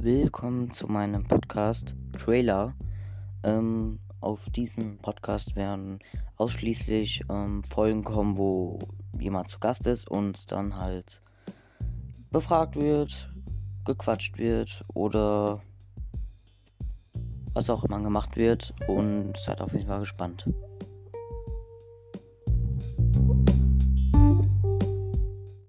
willkommen zu meinem Podcast Trailer. Ähm, auf diesem Podcast werden ausschließlich ähm, Folgen kommen, wo jemand zu Gast ist und dann halt befragt wird, gequatscht wird oder was auch immer gemacht wird und seid auf jeden Fall gespannt.